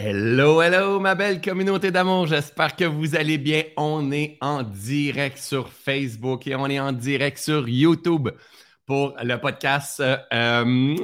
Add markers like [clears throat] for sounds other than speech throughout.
Hello, hello, ma belle communauté d'amour. J'espère que vous allez bien. On est en direct sur Facebook et on est en direct sur YouTube pour le podcast. Euh,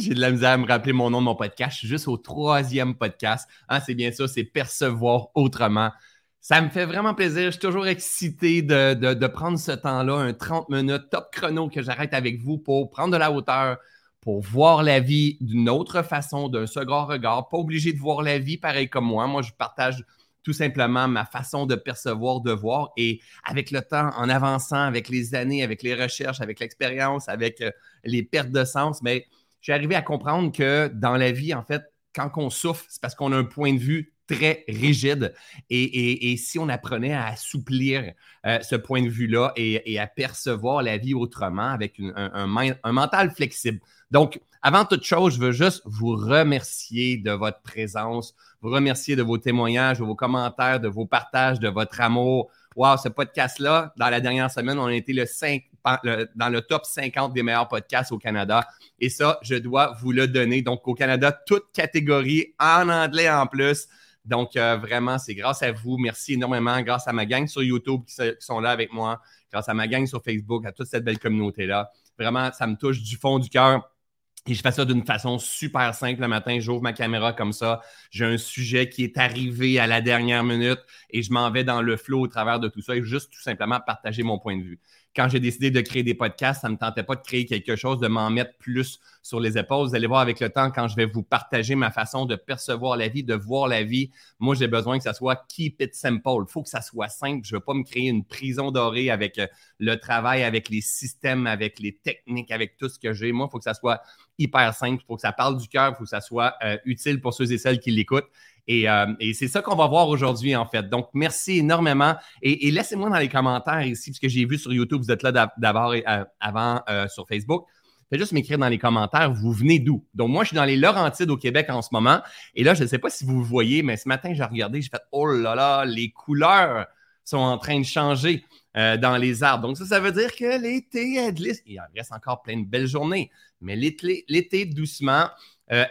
J'ai de la misère à me rappeler mon nom de mon podcast. Je suis juste au troisième podcast. Hein, c'est bien ça, c'est Percevoir autrement. Ça me fait vraiment plaisir. Je suis toujours excité de prendre ce temps-là, un 30 minutes top chrono que j'arrête avec vous pour prendre de la hauteur, pour voir la vie d'une autre façon, d'un second regard. Pas obligé de voir la vie pareil comme moi. Moi, je partage tout simplement ma façon de percevoir, de voir. Et avec le temps, en avançant, avec les années, avec les recherches, avec l'expérience, avec euh, les pertes de sens, mais j'ai arrivé à comprendre que dans la vie, en fait, quand on souffre, c'est parce qu'on a un point de vue très rigide. Et, si on apprenait à assouplir euh, ce point de vue-là et, à percevoir la vie autrement avec un, mental flexible. Donc, avant toute chose, je veux juste vous remercier de votre présence, vous remercier de vos témoignages, de vos commentaires, de vos partages, de votre amour. Wow, ce podcast-là, dans la dernière semaine, on a été le 5, dans le top 50 des meilleurs podcasts au Canada. Et ça, je dois vous le donner. Donc, au Canada, toute catégorie en anglais en plus. Donc, euh, vraiment, c'est grâce à vous. Merci énormément. Grâce à ma gang sur YouTube qui, sont là avec moi, grâce à ma gang sur Facebook, à toute cette belle communauté-là. Vraiment, ça me touche du fond du cœur. Et je fais ça d'une façon super simple le matin. J'ouvre ma caméra comme ça. J'ai un sujet qui est arrivé à la dernière minute et je m'en vais dans le flow au travers de tout ça et juste tout simplement partager mon point de vue quand j'ai décidé de créer des podcasts, ça ne me tentait pas de créer quelque chose, de m'en mettre plus sur les épaules. Vous allez voir avec le temps, quand je vais vous partager ma façon de percevoir la vie, de voir la vie, moi, j'ai besoin que ça soit keep it simple. Il faut que ça soit simple. Je ne veux pas me créer une prison dorée avec euh, le travail, avec les systèmes, avec les techniques, avec tout ce que j'ai. Moi, il faut que ça soit hyper simple. Il faut que ça parle du cœur. Il faut que ça soit euh, utile pour ceux et celles qui l'écoutent. Euh, et, c'est ça qu'on va voir aujourd'hui, en fait. Donc, merci énormément. Et, laissez-moi dans les commentaires ici, puisque j'ai vu sur YouTube, vous êtes là d'abord euh, avant euh, sur Facebook. Faites juste m'écrire dans les commentaires, vous venez d'où? Donc, moi, je suis dans les Laurentides au Québec en ce moment. Et là, je ne sais pas si vous voyez, mais ce matin, j'ai regardé, j'ai fait Oh là là, les couleurs sont en train de changer dans les arbres. Donc, ça, ça veut dire que l'été est glisse. Il en reste encore plein de belles journées, mais l'été, doucement, euh,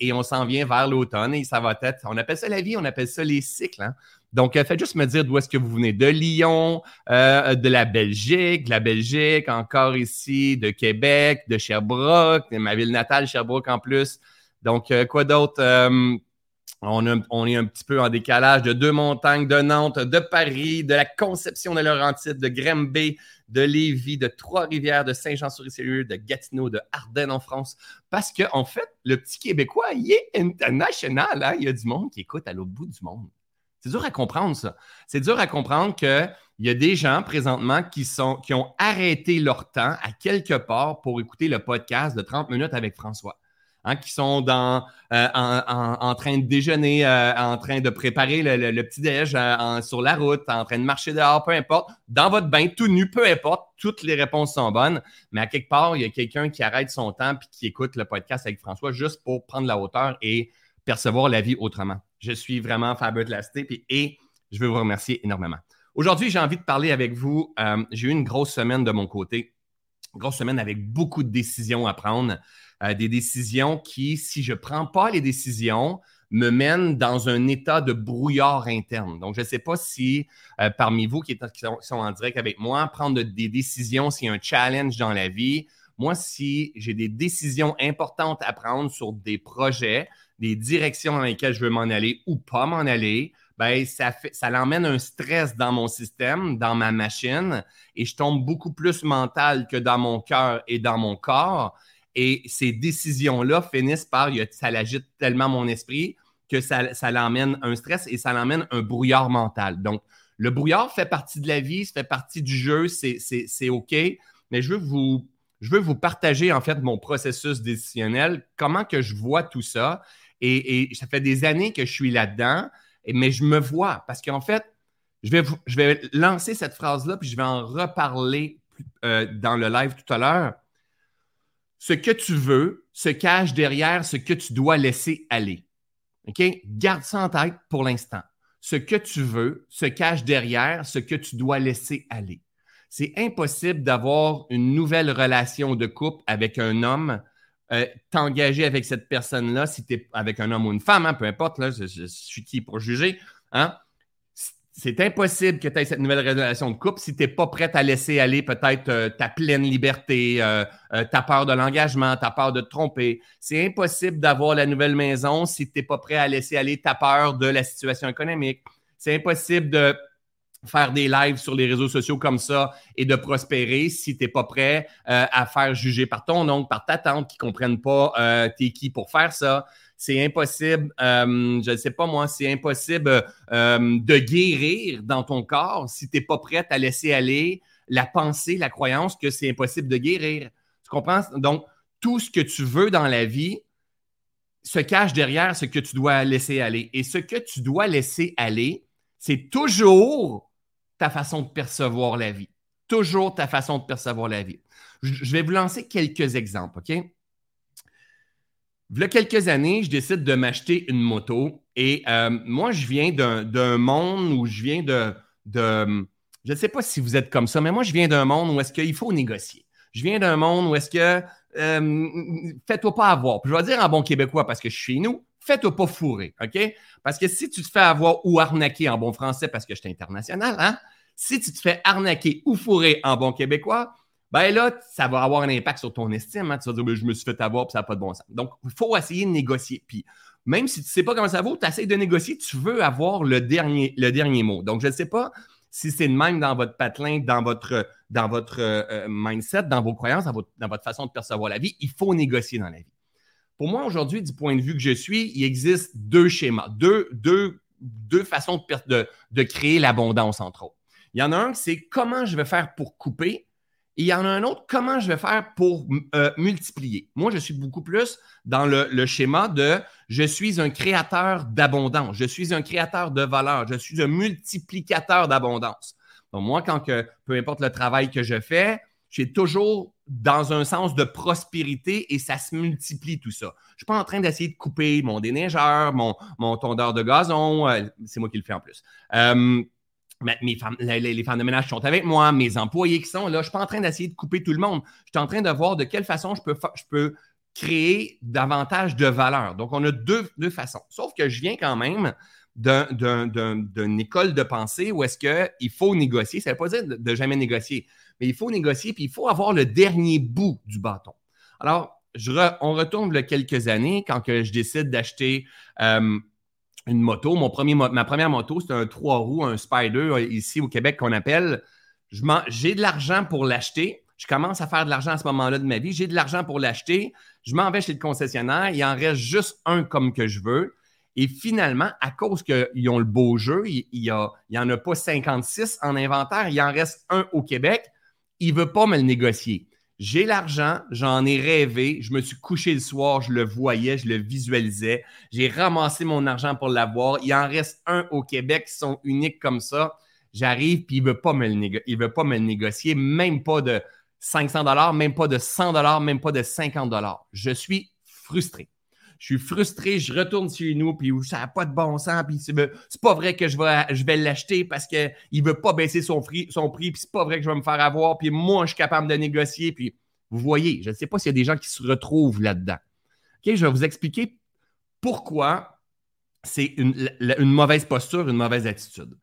et on s'en vient vers l'automne et ça va être, on appelle ça la vie, on appelle ça les cycles. Hein. Donc, euh, faites juste me dire d'où est-ce que vous venez. De Lyon, euh, de la Belgique, de la Belgique, encore ici, de Québec, de Sherbrooke, ma ville natale, Sherbrooke en plus. Donc, euh, quoi d'autre? On, est un petit peu en décalage de deux montagnes, de Nantes, de Paris, de la Conception de Laurentide, de Grimby, de Lévis, de Trois-Rivières, de Saint-Jean-sur-Richelieu, de Gatineau, de Ardennes en France. Parce qu'en en fait, le petit Québécois, il est international. Hein? Il y a du monde qui écoute à l'autre bout du monde. C'est dur à comprendre, ça. C'est dur à comprendre qu'il y a des gens présentement qui, sont, qui ont arrêté leur temps à quelque part pour écouter le podcast de 30 minutes avec François. Hein, qui sont euh, en, train de déjeuner, euh, en train de préparer le, petit déj euh, sur la route, en train de marcher dehors, peu importe, dans votre bain, tout nu, peu importe, toutes les réponses sont bonnes. Mais à quelque part, il y a quelqu'un qui arrête son temps et qui écoute le podcast avec François juste pour prendre la hauteur et percevoir la vie autrement. Je suis vraiment Fabio Lasté et je veux vous remercier énormément. Aujourd'hui, j'ai envie de parler avec vous. j'ai eu une grosse semaine de mon côté, une grosse semaine avec beaucoup de décisions à prendre. Euh, des décisions qui, si je ne prends pas les décisions, me mènent dans un état de brouillard interne. Donc, je ne sais pas si euh, parmi vous qui, sont, en direct avec moi, prendre des décisions, c'est un challenge dans la vie. Moi, si j'ai des décisions importantes à prendre sur des projets, des directions dans lesquelles je veux m'en aller ou pas m'en aller, ben, ça, fait, un stress dans mon système, dans ma machine, et je tombe beaucoup plus mental que dans mon cœur et dans mon corps. Et ces décisions-là finissent par, ça l'agite tellement mon esprit que ça, ça l'emmène un stress et ça l'emmène un brouillard mental. Donc, le brouillard fait partie de la vie, ça fait partie du jeu, c'est OK. Mais je veux vous, je veux vous partager en fait mon processus décisionnel, comment que je vois tout ça. Et, ça fait des années que je suis là-dedans, mais je me vois parce qu'en fait, je vais, je vais lancer cette phrase-là, puis je vais en reparler euh, dans le live tout à l'heure ce que tu veux se cache derrière ce que tu dois laisser aller. OK? Garde ça en tête pour l'instant. Ce que tu veux se cache derrière ce que tu dois laisser aller. C'est impossible d'avoir une nouvelle relation de couple avec un homme euh, t'engager avec cette personne-là, si tu es avec un homme ou une femme, hein, peu importe, là, je, suis qui pour juger, hein, c'est impossible que tu aies cette nouvelle relation de couple si tu n'es pas prête à laisser aller peut-être euh, ta pleine liberté, euh, ta peur de l'engagement, ta peur de te tromper. C'est impossible d'avoir la nouvelle maison si tu n'es pas prêt à laisser aller ta peur de la situation économique. C'est impossible de faire des lives sur les réseaux sociaux comme ça et de prospérer si tu n'es pas prêt euh, à faire juger par ton oncle, par ta tante qui ne comprennent pas euh, t'es qui pour faire ça. C'est impossible, euh, je ne sais pas moi, c'est impossible de guérir dans ton corps si tu n'es pas prêt à laisser aller la pensée, la croyance que c'est impossible de guérir. Tu comprends? Donc, tout ce que tu veux dans la vie se cache derrière ce que tu dois laisser aller. Et ce que tu dois laisser aller, c'est toujours ta façon de percevoir la vie. Toujours ta façon de percevoir la vie. Je vais vous lancer quelques exemples, OK? Il y a quelques années, je décide de m'acheter une moto et euh, moi, je viens d'un monde où je viens de, je ne sais pas si vous êtes comme ça, mais moi, je viens d'un monde où est-ce qu'il faut négocier. Je viens d'un monde où est-ce que euh, fais-toi pas avoir. je vais dire en bon québécois parce que je suis chez nous, fais-toi pas fourrer, OK? Parce que si tu te fais avoir ou arnaquer en bon français parce que je suis international, hein? Si tu te fais arnaquer ou fourrer en bon québécois, ben là, ça va avoir un impact sur ton estime. Hein? Tu vas dire, ben, je me suis fait avoir, puis ça n'a pas de bon sens. Donc, il faut essayer de négocier. Puis, même si tu ne sais pas comment ça vaut, tu essaies de négocier, tu veux avoir le dernier, le dernier mot. Donc, je ne sais pas si c'est le même dans votre patelin, dans votre, dans votre euh, mindset, dans vos croyances, dans votre, dans votre façon de percevoir la vie, il faut négocier dans la vie. Pour moi, aujourd'hui, du point de vue que je suis, il existe deux schémas, deux, deux, deux façons de, de, créer l'abondance, entre autres. Il y en a un, c'est comment je vais faire pour couper. Et il y en a un autre, comment je vais faire pour euh, multiplier? Moi, je suis beaucoup plus dans le, schéma de je suis un créateur d'abondance, je suis un créateur de valeur, je suis un multiplicateur d'abondance. Donc, moi, quand peu importe le travail que je fais, j'ai toujours dans un sens de prospérité et ça se multiplie tout ça. Je ne suis pas en train d'essayer de couper mon déneigeur, mon, mon tondeur de gazon, euh, c'est moi qui le fais en plus. Euh, les, femmes de ménage sont avec moi, mes employés qui sont là, je ne suis pas en train d'essayer de couper tout le monde. Je suis en train de voir de quelle façon je peux, créer davantage de valeur. Donc, on a deux, façons. Sauf que je viens quand même d'une école de pensée où est-ce qu'il faut négocier. Ça ne veut pas dire de, jamais négocier, mais il faut négocier, puis il faut avoir le dernier bout du bâton. Alors, on retourne quelques années quand je décide d'acheter euh, une moto. Mon premier, ma première moto, c'est un trois roues, un Spider, euh, ici au Québec qu'on appelle. J'ai de l'argent pour l'acheter. Je commence à faire de l'argent à ce moment-là de ma vie. J'ai de l'argent pour l'acheter. Je m'en vais chez le concessionnaire. Il en reste juste un comme que je veux. Et finalement, à cause qu'ils ont le beau jeu, il n'y en a pas 56 en inventaire, il en reste un au Québec, il ne veut pas me le négocier. J'ai l'argent, j'en ai rêvé, je me suis couché le soir, je le voyais, je le visualisais, j'ai ramassé mon argent pour l'avoir. Il en reste un au Québec qui sont uniques comme ça. J'arrive, puis il ne veut, pas me le veut pas me négocier, même pas de 500 dollars, même pas de 100 dollars, même pas de 50 dollars. Je suis frustré je suis frustré, je retourne chez nous, puis ça n'a pas de bon sens, puis c'est pas vrai que je vais, l'acheter parce qu'il ne veut pas baisser son prix, son prix puis c'est pas vrai que je vais me faire avoir, puis moi, je suis capable de négocier, puis vous voyez, je ne sais pas s'il y a des gens qui se retrouvent là-dedans. Je vais vous expliquer pourquoi c'est une, mauvaise posture, une mauvaise attitude.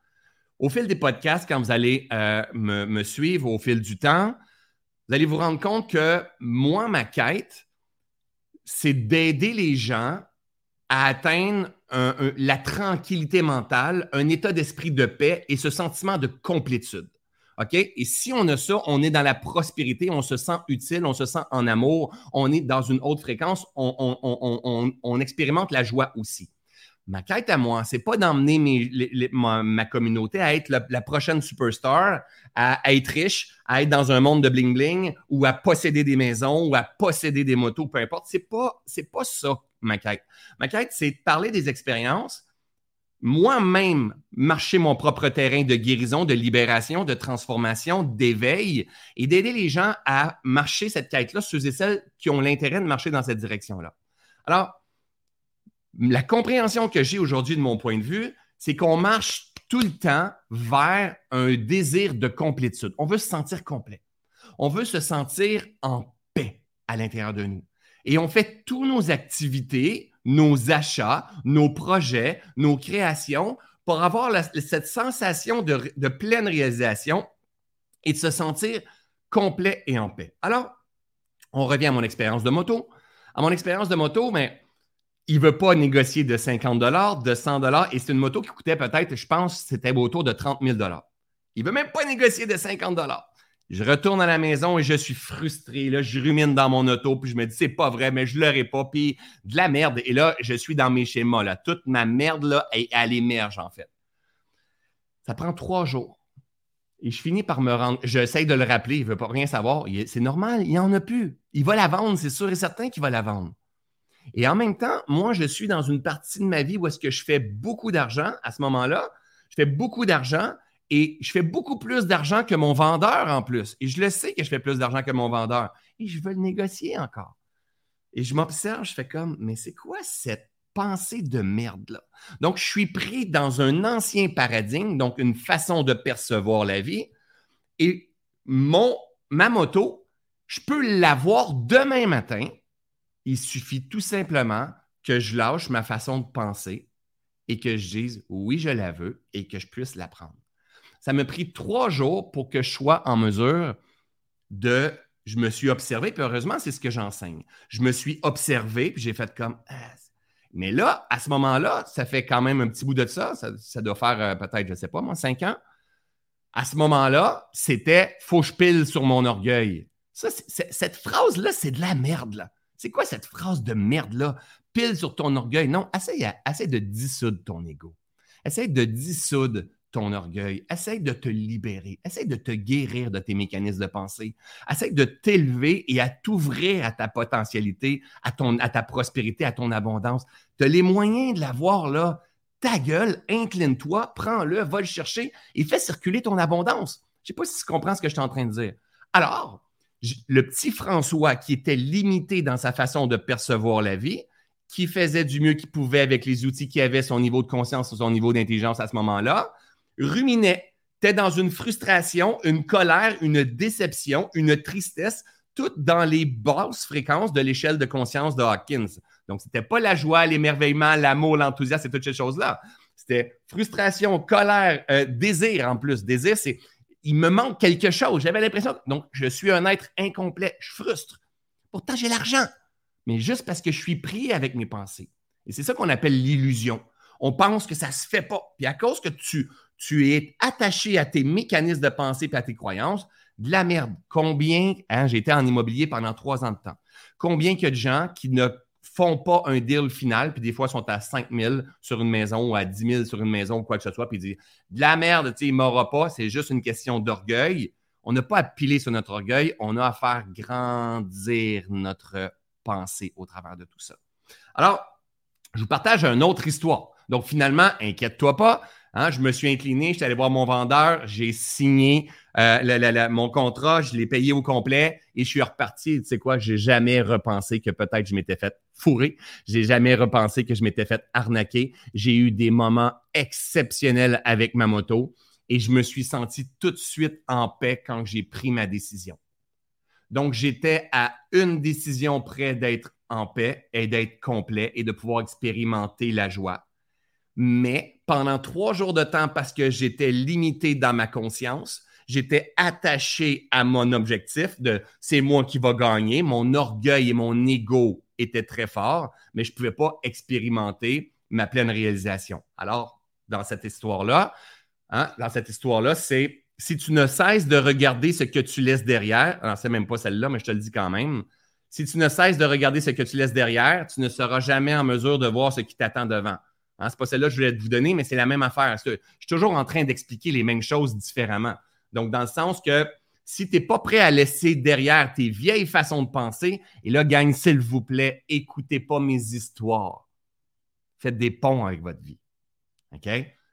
Au fil des podcasts, quand vous allez euh, me, me suivre au fil du temps, vous allez vous rendre compte que moi, ma quête, c'est d'aider les gens à atteindre la tranquillité mentale, un état d'esprit de paix et ce sentiment de complétude. OK? Et si on a ça, on est dans la prospérité, on se sent utile, on se sent en amour, on est dans une haute fréquence, on expérimente la joie aussi. Ma quête à moi, c'est pas d'emmener ma, communauté à être la, prochaine superstar, à, être riche, à être dans un monde de bling-bling ou à posséder des maisons ou à posséder des motos, peu importe. C'est pas, c'est pas ça, ma quête. Ma quête, c'est de parler des expériences, moi-même marcher mon propre terrain de guérison, de libération, de transformation, d'éveil et d'aider les gens à marcher cette quête-là, ceux et celles qui ont l'intérêt de marcher dans cette direction-là. Alors, la compréhension que j'ai aujourd'hui de mon point de vue, c'est qu'on marche tout le temps vers un désir de complétude. On veut se sentir complet. On veut se sentir en paix à l'intérieur de nous. et on fait toutes nos activités, nos achats, nos projets, nos créations pour avoir cette sensation de, de, pleine réalisation et de se sentir complet et en paix. Alors, on revient à mon expérience de moto. À mon expérience de moto, mais il ne veut pas négocier de 50 de 100 et c'est une moto qui coûtait peut-être, je pense, c'était autour de 30 000 Il ne veut même pas négocier de 50 je retourne à la maison et je suis frustré. Là, je rumine dans mon auto, puis je me dis, c'est pas vrai, mais je l'aurais pas. Puis de la merde. Et là, je suis dans mes schémas. Là. Toute ma merde, là, elle, émerge, en fait. Ça prend trois jours. Et je finis par me rendre. J'essaie de le rappeler, il ne veut pas rien savoir. C'est normal, il n'y en a plus. Il va la vendre, c'est sûr et certain qu'il va la vendre. Et en même temps, moi, je suis dans une partie de ma vie où est-ce que je fais beaucoup d'argent à ce moment-là. Je fais beaucoup d'argent et je fais beaucoup plus d'argent que mon vendeur en plus. Et je le sais que je fais plus d'argent que mon vendeur. Et je veux le négocier encore. Et je m'observe, je fais comme, mais c'est quoi cette pensée de merde-là? Donc, je suis pris dans un ancien paradigme, donc une façon de percevoir la vie. Et mon, ma moto, je peux l'avoir demain matin. Il suffit tout simplement que je lâche ma façon de penser et que je dise oui, je la veux et que je puisse la prendre. Ça m'a pris trois jours pour que je sois en mesure de. Je me suis observé, puis heureusement, c'est ce que j'enseigne. Je me suis observé, puis j'ai fait comme. Ah, mais là, à ce moment-là, ça fait quand même un petit bout de ça. Ça, doit faire euh, peut-être, je ne sais pas, moi, cinq ans. À ce moment-là, c'était faut pile sur mon orgueil. Ça, cette phrase-là, c'est de la merde. C'est quoi cette phrase de merde-là? Pile sur ton orgueil. Non, essaye, de dissoudre ton ego. Essaye de dissoudre ton orgueil. Essaye de te libérer. Essaye de te guérir de tes mécanismes de pensée. Essaye de t'élever et à t'ouvrir à ta potentialité, à, ton, à ta prospérité, à ton abondance. Tu as les moyens de l'avoir là. Ta gueule, incline-toi, prends-le, va le chercher et fais circuler ton abondance. Je ne sais pas si tu comprends ce que je suis en train de dire. Alors, le petit François qui était limité dans sa façon de percevoir la vie, qui faisait du mieux qu'il pouvait avec les outils qu'il avait, son niveau de conscience, son niveau d'intelligence à ce moment-là, ruminait. Tu dans une frustration, une colère, une déception, une tristesse, toutes dans les basses fréquences de l'échelle de conscience de Hawkins. Donc, ce n'était pas la joie, l'émerveillement, l'amour, l'enthousiasme et toutes ces choses-là. C'était frustration, colère, euh, désir en plus. Désir, c'est il me manque quelque chose. J'avais l'impression, donc je suis un être incomplet, je frustre. Pourtant, j'ai l'argent, mais juste parce que je suis pris avec mes pensées. Et c'est ça qu'on appelle l'illusion. On pense que ça ne se fait pas. Puis à cause que tu es attaché à tes mécanismes de pensée et à tes croyances, de la merde. Combien, hein, été en immobilier pendant trois ans de temps, combien il y a de gens qui ne font pas un deal final, puis des fois sont à 5 000 sur une maison ou à 10 000 sur une maison ou quoi que ce soit, puis ils disent de la merde, tu sais, il m'aura pas, c'est juste une question d'orgueil. On n'a pas à piler sur notre orgueil, on a à faire grandir notre pensée au travers de tout ça. Alors, je vous partage une autre histoire. Donc, finalement, inquiète-toi pas, Hein, je me suis incliné, je suis allé voir mon vendeur, j'ai signé euh, mon contrat, je l'ai payé au complet et je suis reparti. Tu sais quoi, j'ai jamais repensé que peut-être je m'étais fait fourrer. J'ai jamais repensé que je m'étais fait arnaquer. J'ai eu des moments exceptionnels avec ma moto et je me suis senti tout de suite en paix quand j'ai pris ma décision. Donc, j'étais à une décision près d'être en paix et d'être complet et de pouvoir expérimenter la joie. Mais pendant trois jours de temps, parce que j'étais limité dans ma conscience, j'étais attaché à mon objectif de c'est moi qui va gagner. Mon orgueil et mon ego étaient très forts, mais je ne pouvais pas expérimenter ma pleine réalisation. Alors, dans cette histoire-là, hein, dans cette histoire-là, c'est si tu ne cesses de regarder ce que tu laisses derrière, alors c'est même pas celle-là, mais je te le dis quand même, si tu ne cesses de regarder ce que tu laisses derrière, tu ne seras jamais en mesure de voir ce qui t'attend devant. Hein, c'est pas celle-là que je voulais vous donner, mais c'est la même affaire. Je suis toujours en train d'expliquer les mêmes choses différemment. Donc, dans le sens que si tu n'es pas prêt à laisser derrière tes vieilles façons de penser, et là, gagne, s'il vous plaît, écoutez pas mes histoires. Faites des ponts avec votre vie. OK?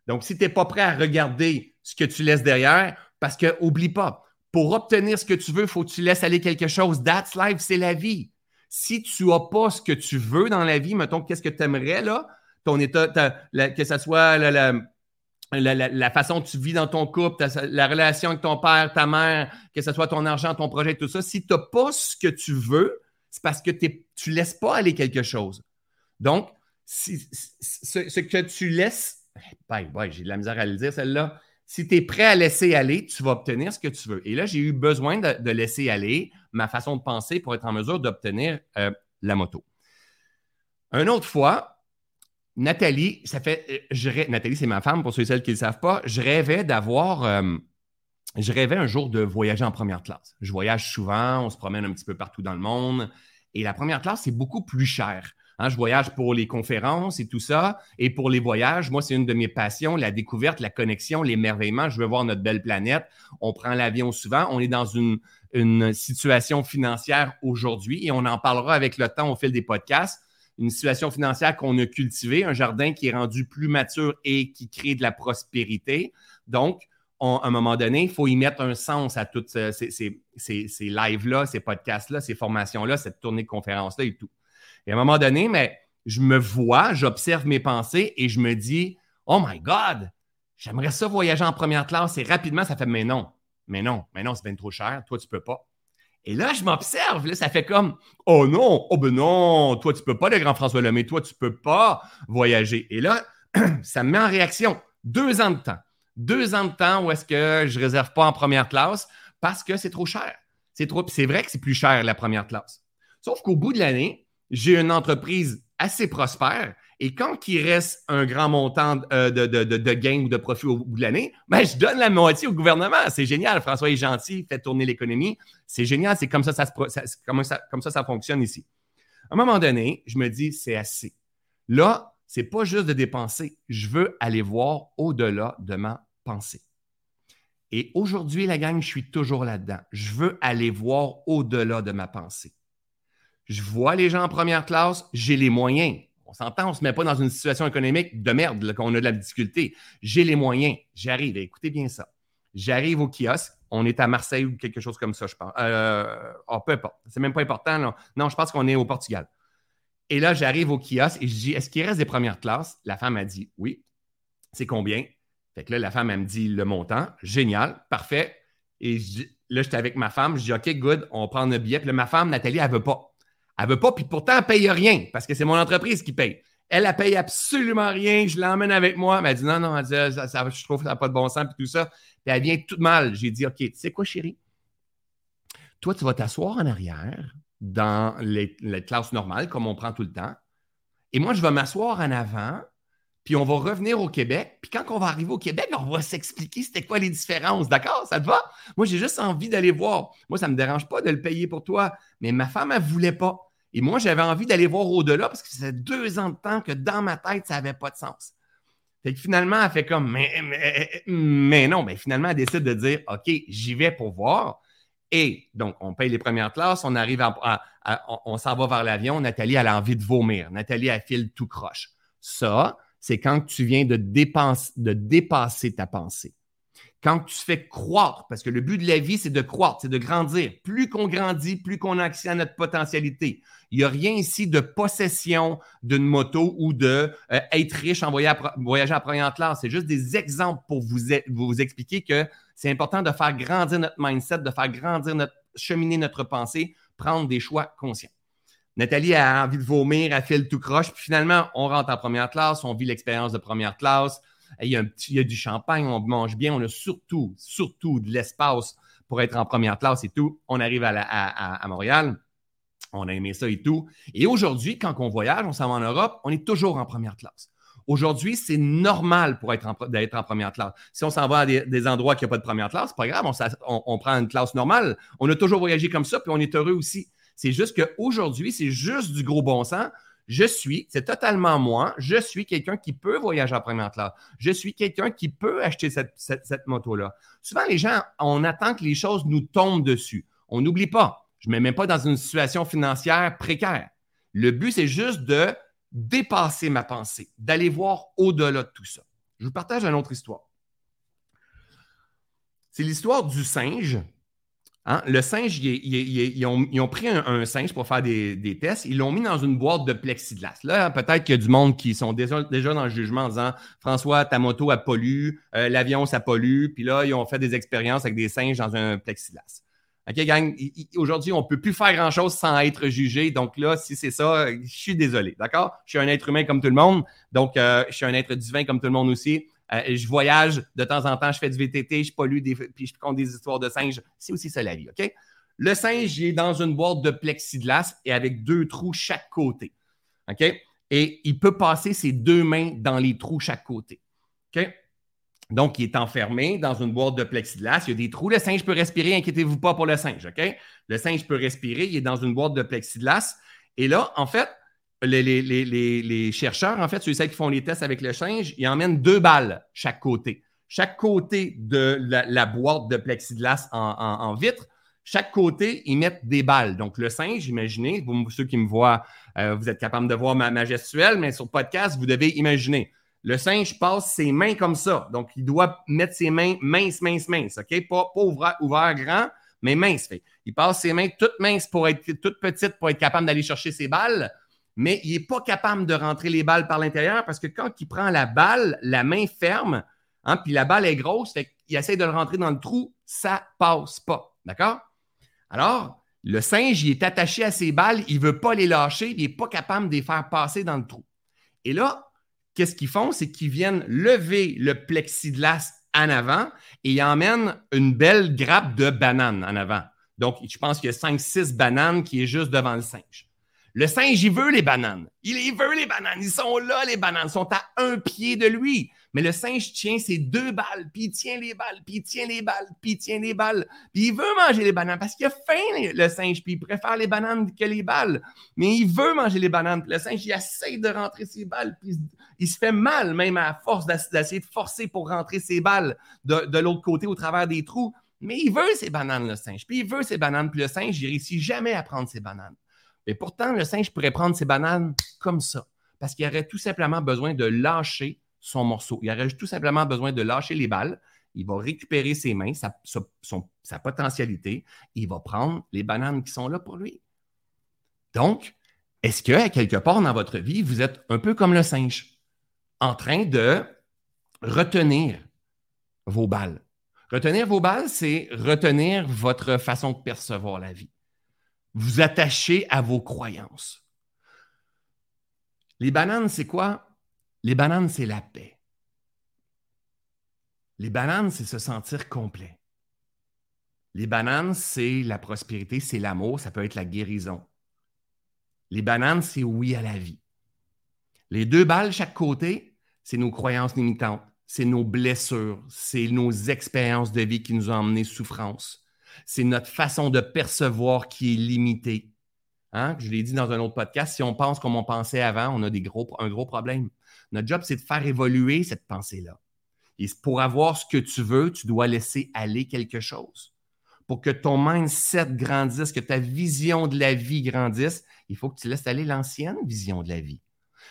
Donc, si tu n'es pas prêt à regarder ce que tu laisses derrière, parce que, oublie pas, pour obtenir ce que tu veux, il faut que tu laisses aller quelque chose. That's life, c'est la vie. Si tu n'as pas ce que tu veux dans la vie, mettons, qu'est-ce que tu aimerais, là? Ton état, que ce soit la, façon dont tu vis dans ton couple, la relation avec ton père, ta mère, que ce soit ton argent, ton projet, tout ça, si tu n'as pas ce que tu veux, c'est parce que tu ne laisses pas aller quelque chose. Donc, ce, que tu laisses, j'ai de la misère à le dire, celle-là. Si tu es prêt à laisser aller, tu vas obtenir ce que tu veux. Et là, j'ai eu besoin de, laisser aller ma façon de penser pour être en mesure d'obtenir euh, la moto. Une autre fois, Nathalie, ça fait. Euh, Nathalie, c'est ma femme, pour ceux et celles qui ne le savent pas. Je rêvais d'avoir. Euh, je rêvais un jour de voyager en première classe. Je voyage souvent, on se promène un petit peu partout dans le monde. Et la première classe, c'est beaucoup plus cher. Hein, je voyage pour les conférences et tout ça. Et pour les voyages, moi, c'est une de mes passions, la découverte, la connexion, l'émerveillement. Je veux voir notre belle planète. On prend l'avion souvent. On est dans une situation financière aujourd'hui et on en parlera avec le temps au fil des podcasts. Une situation financière qu'on a cultivée, un jardin qui est rendu plus mature et qui crée de la prospérité. Donc, à un moment donné, il faut y mettre un sens à toutes ces, ces, lives-là, ces podcasts-là, ces formations-là, cette tournée de conférences-là et tout. Et à un moment donné, mais je me vois, j'observe mes pensées et je me dis, oh my God, j'aimerais ça voyager en première classe et rapidement, ça fait, mais non, mais non, mais non, c'est bien trop cher, toi, tu peux pas. Et là, je m'observe, là, ça fait comme, oh non, oh ben non, toi, tu peux pas, le grand François Lemay, toi, tu peux pas voyager. Et là, [clears throat] ça me met en réaction. Deux ans de temps deux ans de temps où est-ce que je réserve pas en première classe parce que c'est trop cher. C'est trop. C'est vrai que c'est plus cher la première classe. Sauf qu'au bout de l'année, j'ai une entreprise assez prospère et quand il reste un grand montant euh, de, de, gains ou de profit au bout de l'année, ben, je donne la moitié au gouvernement. C'est génial. François est gentil, fait tourner l'économie. C'est génial. C'est comme ça, ça, ça fonctionne ici. À un moment donné, je me dis, c'est assez. Là, c'est pas juste de dépenser. Je veux aller voir au-delà de ma pensée. Et aujourd'hui, la gang, je suis toujours là-dedans. Je veux aller voir au-delà de ma pensée. Je vois les gens en première classe, j'ai les moyens. On s'entend, on ne se met pas dans une situation économique de merde, qu'on a de la difficulté. J'ai les moyens. J'arrive. Écoutez bien ça. J'arrive au kiosque. On est à Marseille ou quelque chose comme ça, je pense. Euh, oh, peu importe. C'est même pas important. Non, je pense qu'on est au Portugal. Et là, j'arrive au kiosque et je dis Est-ce qu'il reste des premières classes? La femme a dit Oui. C'est combien? Fait que là, la femme, elle me dit le montant. Génial, parfait. Et là, j'étais avec ma femme. Je dis OK, good, on prend le billet. Puis ma femme, Nathalie, elle veut pas. Elle veut pas, puis pourtant, elle paye rien parce que c'est mon entreprise qui paye. Elle, elle paye absolument rien. Je l'emmène avec moi. Mais elle dit non, non, elle dit, je trouve que ça n'a pas de bon sens, puis tout ça. Puis elle vient tout mal. J'ai dit OK, tu sais quoi, chérie? Toi, tu vas t'asseoir en arrière dans les, classes normales, comme on prend tout le temps. Et moi, je vais m'asseoir en avant, puis on va revenir au Québec. Puis quand on va arriver au Québec, on va s'expliquer c'était quoi les différences. D'accord? Ça te va? Moi, j'ai juste envie d'aller voir. Moi, ça ne me dérange pas de le payer pour toi. Mais ma femme, elle ne voulait pas. Et moi, j'avais envie d'aller voir au-delà parce que c'était deux ans de temps que dans ma tête, ça n'avait pas de sens. Fait que finalement, elle fait comme, mais, mais, mais non, mais finalement, elle décide de dire, OK, j'y vais pour voir. Et donc, on paye les premières classes, on arrive à, on, s'en va vers l'avion. Nathalie, elle a envie de vomir. Nathalie, elle file tout croche. Ça, c'est quand tu viens de, de dépasser ta pensée. Quand tu fais croître, parce que le but de la vie, c'est de croître, c'est de grandir. Plus qu'on grandit, plus qu'on a accès à notre potentialité. Il n'y a rien ici de possession d'une moto ou de euh, être riche en voyageant à première classe. C'est juste des exemples pour vous, vous expliquer que c'est important de faire grandir notre mindset, de faire grandir notre, cheminer notre pensée, prendre des choix conscients. Nathalie a envie de vomir, elle file tout croche, puis finalement, on rentre en première classe, on vit l'expérience de première classe, il y, a du champagne, on mange bien, on a surtout, surtout de l'espace pour être en première classe et tout. On arrive à, Montréal, on a aimé ça et tout. Et aujourd'hui, quand on voyage, on s'en va en Europe, on est toujours en première classe. Aujourd'hui, c'est normal pour être d'être en première classe. Si on s'en va à des, endroits qui n'ont pas de première classe, pas grave, on, prend une classe normale. On a toujours voyagé comme ça, puis on est heureux aussi. C'est juste qu'aujourd'hui, c'est juste du gros bon sens. Je suis, c'est totalement moi, je suis quelqu'un qui peut voyager en première classe. Je suis quelqu'un qui peut acheter cette, moto-là. Souvent, les gens, on attend que les choses nous tombent dessus. On n'oublie pas, je ne me mets pas dans une situation financiire précaire. Le but, c'est juste de dépasser ma pensée, d'aller voir au-delà de tout ça. Je vous partage une autre histoire. C'est l'histoire du singe. Hein? Le singe, ils, ont, pris un, singe pour faire des, tests, ils l'ont mis dans une boîte de plexiglas. Là, peut-être qu'il y a du monde qui sont déjà, dans le jugement en disant François, ta moto, a pollue, euh, l'avion, ça pollue. Puis là, ils ont fait des expériences avec des singes dans un plexiglas. OK, gang, aujourd'hui, on ne peut plus faire grand-chose sans être jugé. Donc là, si c'est ça, je suis désolé. D'accord? Je suis un être humain comme tout le monde. Donc, euh, je suis un être divin comme tout le monde aussi. Euh, je voyage de temps en temps, je fais du VTT, je pollue des, puis je compte des histoires de singes. C'est aussi ça la vie, OK? Le singe, il est dans une boîte de plexiglas et avec deux trous chaque côté. OK? Et il peut passer ses deux mains dans les trous chaque côté. OK? Donc, il est enfermé dans une boîte de plexiglas. Il y a des trous. Le singe peut respirer. Inquiétez-vous pas pour le singe. OK? Le singe peut respirer. Il est dans une boîte de plexiglas. Et là, en fait, les, chercheurs, en fait, ceux qui font les tests avec le singe, ils emmènent deux balles chaque côté. Chaque côté de la, boîte de plexiglas en, vitre, chaque côté, ils mettent des balles. Donc, le singe, imaginez, vous, ceux qui me voient, euh, vous êtes capable de voir ma, ma mais sur le podcast, vous devez imaginer le singe passe ses mains comme ça. Donc, il doit mettre ses mains minces, minces, minces. OK? Pas, ouvert, grand, mais mince. Il passe ses mains toutes minces pour être toutes petites pour être capable d'aller chercher ses balles, mais il n'est pas capable de rentrer les balles par l'intérieur parce que quand il prend la balle, la main ferme, hein, puis la balle est grosse, il essaie de le rentrer dans le trou, ça passe pas. D'accord? Alors, le singe, il est attaché à ses balles, il ne veut pas les lâcher, il n'est pas capable de les faire passer dans le trou. Et là, qu'est-ce qu'ils font? C'est qu'ils viennent lever le plexiglas en avant et ils emmènent une belle grappe de bananes en avant. Donc, je pense qu'il y a 5-6 bananes qui est juste devant le singe. Le singe, il veut les bananes. Il, veut les bananes. Ils sont là, les bananes. Ils sont à un pied de lui. Mais le singe tient ses deux balles, puis il tient les balles, puis il tient les balles, puis il tient les balles. Puis il veut manger les bananes parce qu'il a faim, le singe, puis il préfère les bananes que les balles. Mais il veut manger les bananes. Puis le singe, il essaie de rentrer ses balles, puis il se fait mal, même à force d'essayer de forcer pour rentrer ses balles de, de l'autre côté au travers des trous. Mais il veut ses bananes, le singe. Puis il veut ses bananes, puis le singe, il réussit jamais à prendre ses bananes. Mais pourtant, le singe pourrait prendre ses bananes comme ça, parce qu'il aurait tout simplement besoin de lâcher son morceau. Il aurait tout simplement besoin de lâcher les balles. Il va récupérer ses mains, sa, sa potentialité. Il va prendre les bananes qui sont là pour lui. Donc, est-ce que, quelque part dans votre vie, vous êtes un peu comme le singe, en train de retenir vos balles? Retenir vos balles, c'est retenir votre façon de percevoir la vie. Vous attachez à vos croyances. Les bananes, c'est quoi? Les bananes, c'est la paix. Les bananes, c'est se sentir complet. Les bananes, c'est la prospérité, c'est l'amour, ça peut être la guérison. Les bananes, c'est oui à la vie. Les deux balles chaque côté, c'est nos croyances limitantes, c'est nos blessures, c'est nos expériences de vie qui nous ont emmené souffrance. C'est notre façon de percevoir qui est limitée. Hein? Je l'ai dit dans un autre podcast, si on pense comme on pensait avant, on a des gros, un gros problème. Notre job, c'est de faire évoluer cette pensée-là. Et pour avoir ce que tu veux, tu dois laisser aller quelque chose. Pour que ton mindset grandisse, que ta vision de la vie grandisse, il faut que tu laisses aller l'ancienne vision de la vie.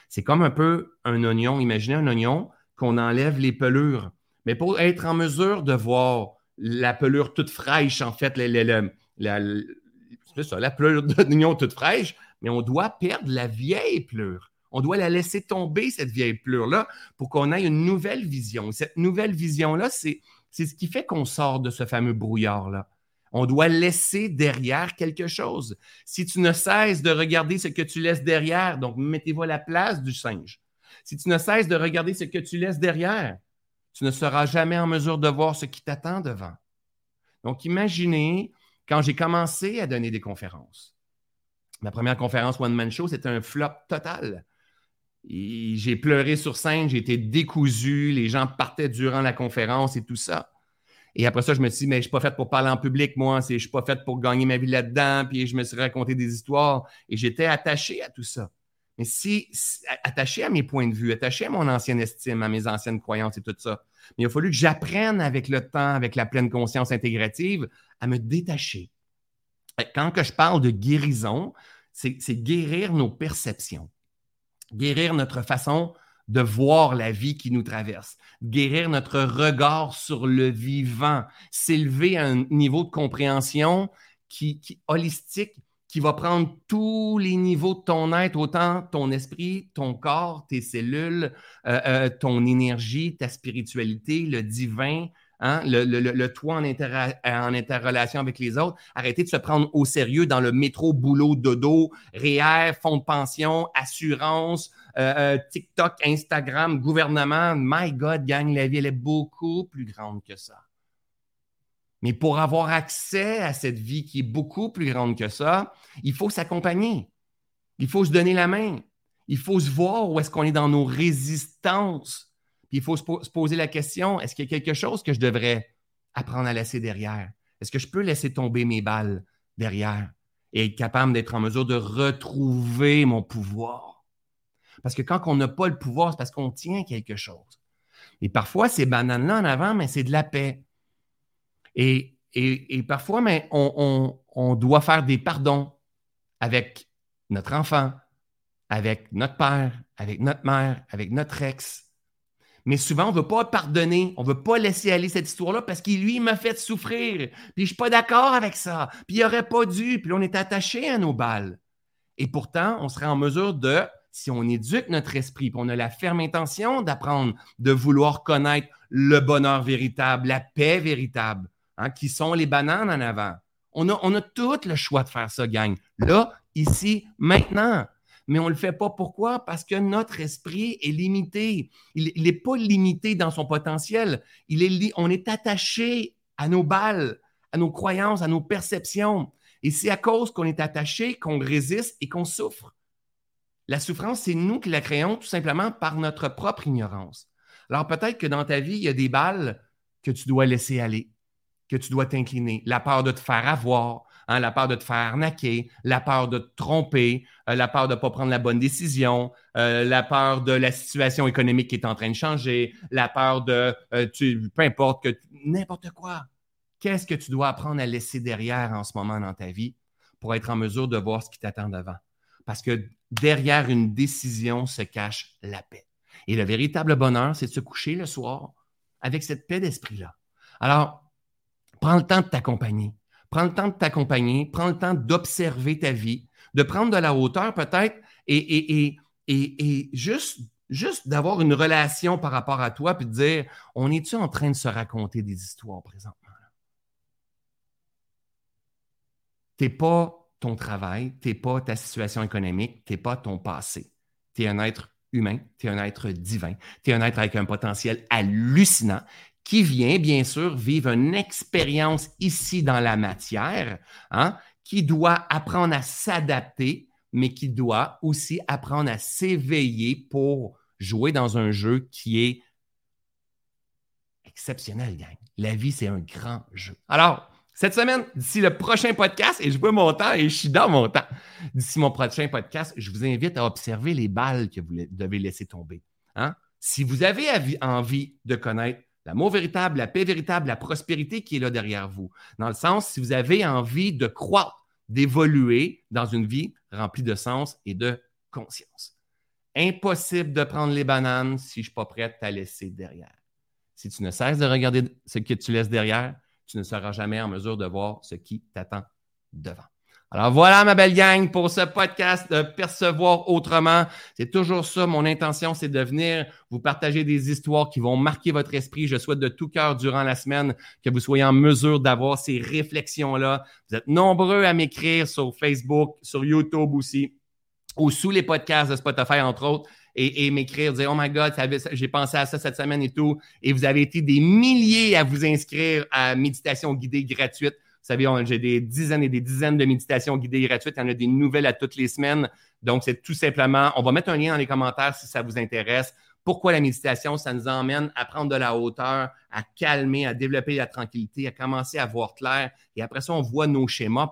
C'est comme un peu un oignon. Imaginez un oignon qu'on enlève les pelures. Mais pour être en mesure de voir la pelure toute fraîche, en fait, la, ça, pelure d'oignon toute fraîche, mais on doit perdre la vieille pelure. On doit la laisser tomber, cette vieille pleure-là, pour qu'on ait une nouvelle vision. Cette nouvelle vision-là, c'est ce qui fait qu'on sort de ce fameux brouillard-là. On doit laisser derrière quelque chose. Si tu ne cesses de regarder ce que tu laisses derrière, donc mettez-vous à la place du singe. Si tu ne cesses de regarder ce que tu laisses derrière, tu ne seras jamais en mesure de voir ce qui t'attend devant. Donc, imaginez quand j'ai commencé à donner des conférences. Ma première conférence One Man Show, c'était un flop total. J'ai pleuré sur scène, j'ai été décousu, les gens partaient durant la conférence et tout ça. Et après ça, je me suis dit, mais je ne suis pas fait pour parler en public, moi, je ne suis pas fait pour gagner ma vie là-dedans, puis je me suis raconté des histoires et j'étais attaché à tout ça. Mais si, attaché à mes points de vue, attaché à mon ancienne estime, à mes anciennes croyances et tout ça. Mais il a fallu que j'apprenne avec le temps, avec la pleine conscience intégrative, à me détacher. Quand je parle de guérison, c'est guérir nos perceptions guérir notre façon de voir la vie qui nous traverse, guérir notre regard sur le vivant, s'élever à un niveau de compréhension qui, holistique, qui va prendre tous les niveaux de ton être, autant ton esprit, ton corps, tes cellules, euh, euh, ton énergie, ta spiritualité, le divin, hein, le, toi en, en, interrelation avec les autres. Arrêtez de se prendre au sérieux dans le métro, boulot, dodo, REER, fonds de pension, assurance, euh, euh, TikTok, Instagram, gouvernement. My God, gang, la vie, elle est beaucoup plus grande que ça. Mais pour avoir accès à cette vie qui est beaucoup plus grande que ça, il faut s'accompagner. Il faut se donner la main. Il faut se voir où est-ce qu'on est dans nos résistances. Puis il faut se, poser la question, est-ce qu'il y a quelque chose que je devrais apprendre à laisser derrière? Est-ce que je peux laisser tomber mes balles derrière et être capable d'être en mesure de retrouver mon pouvoir? Parce que quand on n'a pas le pouvoir, c'est parce qu'on tient quelque chose. Et parfois, ces bananes-là en avant, mais c'est de la paix. Et, parfois, mais on, doit faire des pardons avec notre enfant, avec notre père, avec notre mère, avec notre ex. Mais souvent, on ne veut pas pardonner, on ne veut pas laisser aller cette histoire-là parce qu'il, lui, m'a fait souffrir. Puis je ne suis pas d'accord avec ça. Puis il n'aurait pas dû. Puis on est attaché à nos balles. Et pourtant, on serait en mesure de, si on éduque notre esprit, puis on a la ferme intention d'apprendre, de vouloir connaître le bonheur véritable, la paix véritable, Hein, qui sont les bananes en avant. On a, on tout le choix de faire ça, gang. Là, ici, maintenant. Mais on ne le fait pas. Pourquoi? Parce que notre esprit est limité. Il n'est pas limité dans son potentiel. Il est, on est attaché à nos balles, à nos croyances, à nos perceptions. Et c'est à cause qu'on est attaché qu'on résiste et qu'on souffre. La souffrance, c'est nous qui la créons tout simplement par notre propre ignorance. Alors peut-être que dans ta vie, il y a des balles que tu dois laisser aller que tu dois t'incliner. La peur de te faire avoir, hein, la peur de te faire arnaquer, la peur de te tromper, euh, la peur de ne pas prendre la bonne décision, euh, la peur de la situation économique qui est en train de changer, la peur de, euh, tu, peu importe, que n'importe quoi. Qu'est-ce que tu dois apprendre à laisser derrière en ce moment dans ta vie pour être en mesure de voir ce qui t'attend devant? Parce que derrière une décision se cache la paix. Et le véritable bonheur, c'est de se coucher le soir avec cette paix d'esprit-là. Alors, Prends le temps de t'accompagner. Prends le temps de t'accompagner. Prends le temps d'observer ta vie, de prendre de la hauteur peut-être et, et, juste, juste d'avoir une relation par rapport à toi puis de dire on est-tu en train de se raconter des histoires présentement? Tu n'es pas ton travail, tu n'es pas ta situation économique, tu n'es pas ton passé. Tu es un être humain, tu es un être divin, tu es un être avec un potentiel hallucinant qui vient, bien sûr, vivre une expérience ici dans la matière, hein, qui doit apprendre à s'adapter, mais qui doit aussi apprendre à s'éveiller pour jouer dans un jeu qui est exceptionnel, gang. La vie, c'est un grand jeu. Alors, cette semaine, d'ici le prochain podcast, et je vois mon temps et je suis dans mon temps, d'ici mon prochain podcast, je vous invite à observer les balles que vous devez laisser tomber. Hein. Si vous avez envie de connaître L'amour véritable, la paix véritable, la prospérité qui est là derrière vous. Dans le sens, si vous avez envie de croître, d'évoluer dans une vie remplie de sens et de conscience. Impossible de prendre les bananes si je ne suis pas prête à laisser derrière. Si tu ne cesses de regarder ce que tu laisses derrière, tu ne seras jamais en mesure de voir ce qui t'attend devant. Alors voilà, ma belle gang, pour ce podcast de Percevoir autrement. C'est toujours ça, mon intention, c'est de venir vous partager des histoires qui vont marquer votre esprit. Je souhaite de tout cœur durant la semaine que vous soyez en mesure d'avoir ces réflexions-là. Vous êtes nombreux à m'écrire sur Facebook, sur YouTube aussi, ou sous les podcasts de Spotify, entre autres. Et, m'écrire, dire Oh my God, j'ai pensé à ça cette semaine et tout. Et vous avez été des milliers à vous inscrire à méditation guidée gratuite. Vous savez, j'ai des dizaines et des dizaines de méditations guidées gratuites. Il y en a des nouvelles à toutes les semaines. Donc, c'est tout simplement, on va mettre un lien dans les commentaires si ça vous intéresse. Pourquoi la méditation? Ça nous emmène à prendre de la hauteur, à calmer, à développer la tranquillité, à commencer à voir clair. Et après ça, on voit nos schémas.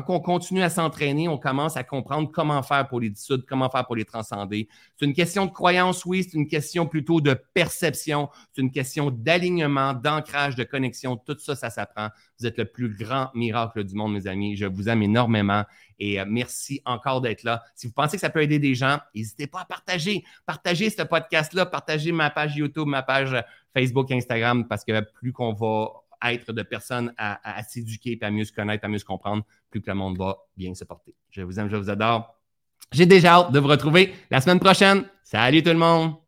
Quand on continue à s'entraîner, on commence à comprendre comment faire pour les dissoudre, comment faire pour les transcender. C'est une question de croyance, oui, c'est une question plutôt de perception, c'est une question d'alignement, d'ancrage, de connexion. Tout ça, ça s'apprend. Vous êtes le plus grand miracle du monde, mes amis. Je vous aime énormément et euh, merci encore d'être là. Si vous pensez que ça peut aider des gens, n'hésitez pas à partager. Partagez ce podcast-là, partagez ma page YouTube, ma page Facebook, Instagram, parce que plus qu'on va être de personnes à, s'éduquer, à mieux se connaître, à mieux se comprendre, plus que le monde va bien se porter. Je vous aime, je vous adore. J'ai déjà hâte de vous retrouver la semaine prochaine. Salut tout le monde!